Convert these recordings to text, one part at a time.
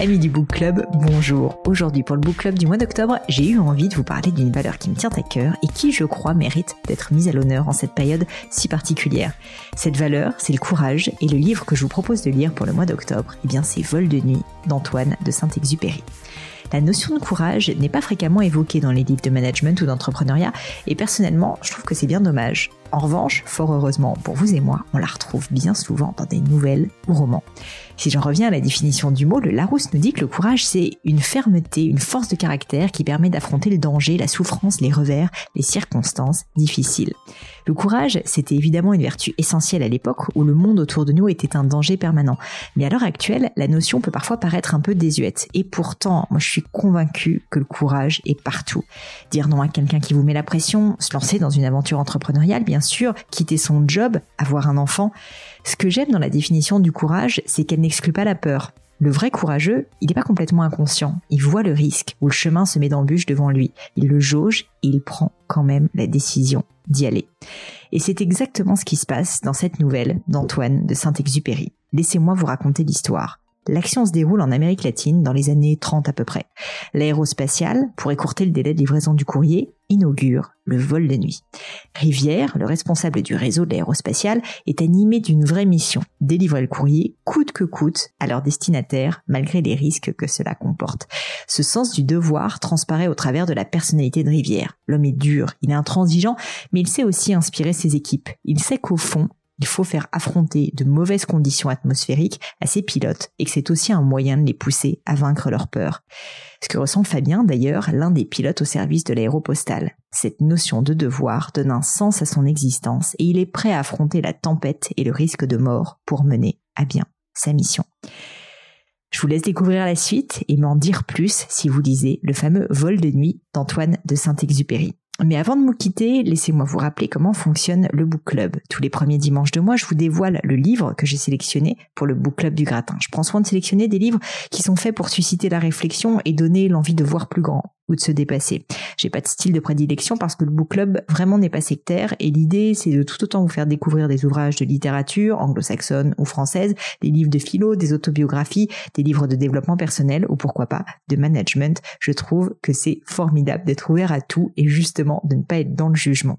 Amis du Book Club, bonjour. Aujourd'hui pour le Book Club du mois d'octobre, j'ai eu envie de vous parler d'une valeur qui me tient à cœur et qui, je crois, mérite d'être mise à l'honneur en cette période si particulière. Cette valeur, c'est le courage et le livre que je vous propose de lire pour le mois d'octobre, eh bien c'est Vol de nuit d'Antoine de Saint-Exupéry. La notion de courage n'est pas fréquemment évoquée dans les livres de management ou d'entrepreneuriat et personnellement, je trouve que c'est bien dommage. En revanche, fort heureusement pour vous et moi, on la retrouve bien souvent dans des nouvelles ou romans. Si j'en reviens à la définition du mot, le Larousse nous dit que le courage, c'est une fermeté, une force de caractère qui permet d'affronter le danger, la souffrance, les revers, les circonstances difficiles. Le courage, c'était évidemment une vertu essentielle à l'époque où le monde autour de nous était un danger permanent. Mais à l'heure actuelle, la notion peut parfois paraître un peu désuète. Et pourtant, moi je suis convaincue que le courage est partout. Dire non à quelqu'un qui vous met la pression, se lancer dans une aventure entrepreneuriale, bien sûr, quitter son job, avoir un enfant. Ce que j'aime dans la définition du courage, c'est qu'elle n'exclut pas la peur. Le vrai courageux, il n'est pas complètement inconscient. Il voit le risque où le chemin se met d'embûches devant lui. Il le jauge et il prend quand même la décision d'y aller. Et c'est exactement ce qui se passe dans cette nouvelle d'Antoine de Saint-Exupéry. Laissez-moi vous raconter l'histoire. L'action se déroule en Amérique latine dans les années 30 à peu près. L'aérospatiale, pour écourter le délai de livraison du courrier, inaugure le vol de nuit. Rivière, le responsable du réseau de l'aérospatiale, est animé d'une vraie mission, délivrer le courrier coûte que coûte à leur destinataire malgré les risques que cela comporte. Ce sens du devoir transparaît au travers de la personnalité de Rivière. L'homme est dur, il est intransigeant, mais il sait aussi inspirer ses équipes. Il sait qu'au fond, il faut faire affronter de mauvaises conditions atmosphériques à ses pilotes et que c'est aussi un moyen de les pousser à vaincre leur peur. Ce que ressent Fabien d'ailleurs, l'un des pilotes au service de l'aéropostale. Cette notion de devoir donne un sens à son existence et il est prêt à affronter la tempête et le risque de mort pour mener à bien sa mission. Je vous laisse découvrir la suite et m'en dire plus si vous lisez le fameux Vol de nuit d'Antoine de Saint-Exupéry. Mais avant de me quitter, laissez-moi vous rappeler comment fonctionne le book club. Tous les premiers dimanches de mois, je vous dévoile le livre que j'ai sélectionné pour le book club du gratin. Je prends soin de sélectionner des livres qui sont faits pour susciter la réflexion et donner l'envie de voir plus grand ou de se dépasser. J'ai pas de style de prédilection parce que le book club vraiment n'est pas sectaire et l'idée c'est de tout autant vous faire découvrir des ouvrages de littérature anglo-saxonne ou française, des livres de philo, des autobiographies, des livres de développement personnel ou pourquoi pas de management. Je trouve que c'est formidable d'être ouvert à tout et justement de ne pas être dans le jugement.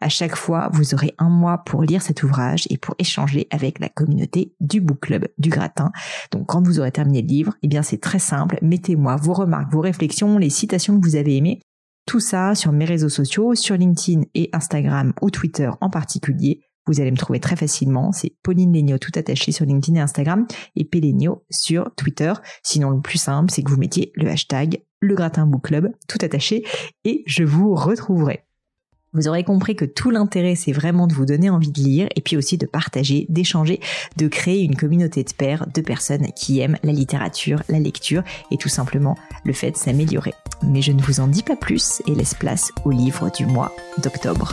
À chaque fois, vous aurez un mois pour lire cet ouvrage et pour échanger avec la communauté du book club du gratin. Donc quand vous aurez terminé le livre, eh bien c'est très simple, mettez-moi vos remarques, vos réflexions, les citations que vous avez aimé. Tout ça sur mes réseaux sociaux, sur LinkedIn et Instagram ou Twitter en particulier. Vous allez me trouver très facilement. C'est Pauline Legno tout attaché sur LinkedIn et Instagram et Pélénio sur Twitter. Sinon, le plus simple, c'est que vous mettiez le hashtag le gratin book club tout attaché et je vous retrouverai. Vous aurez compris que tout l'intérêt, c'est vraiment de vous donner envie de lire et puis aussi de partager, d'échanger, de créer une communauté de pairs, de personnes qui aiment la littérature, la lecture et tout simplement le fait de s'améliorer. Mais je ne vous en dis pas plus et laisse place au livre du mois d'octobre.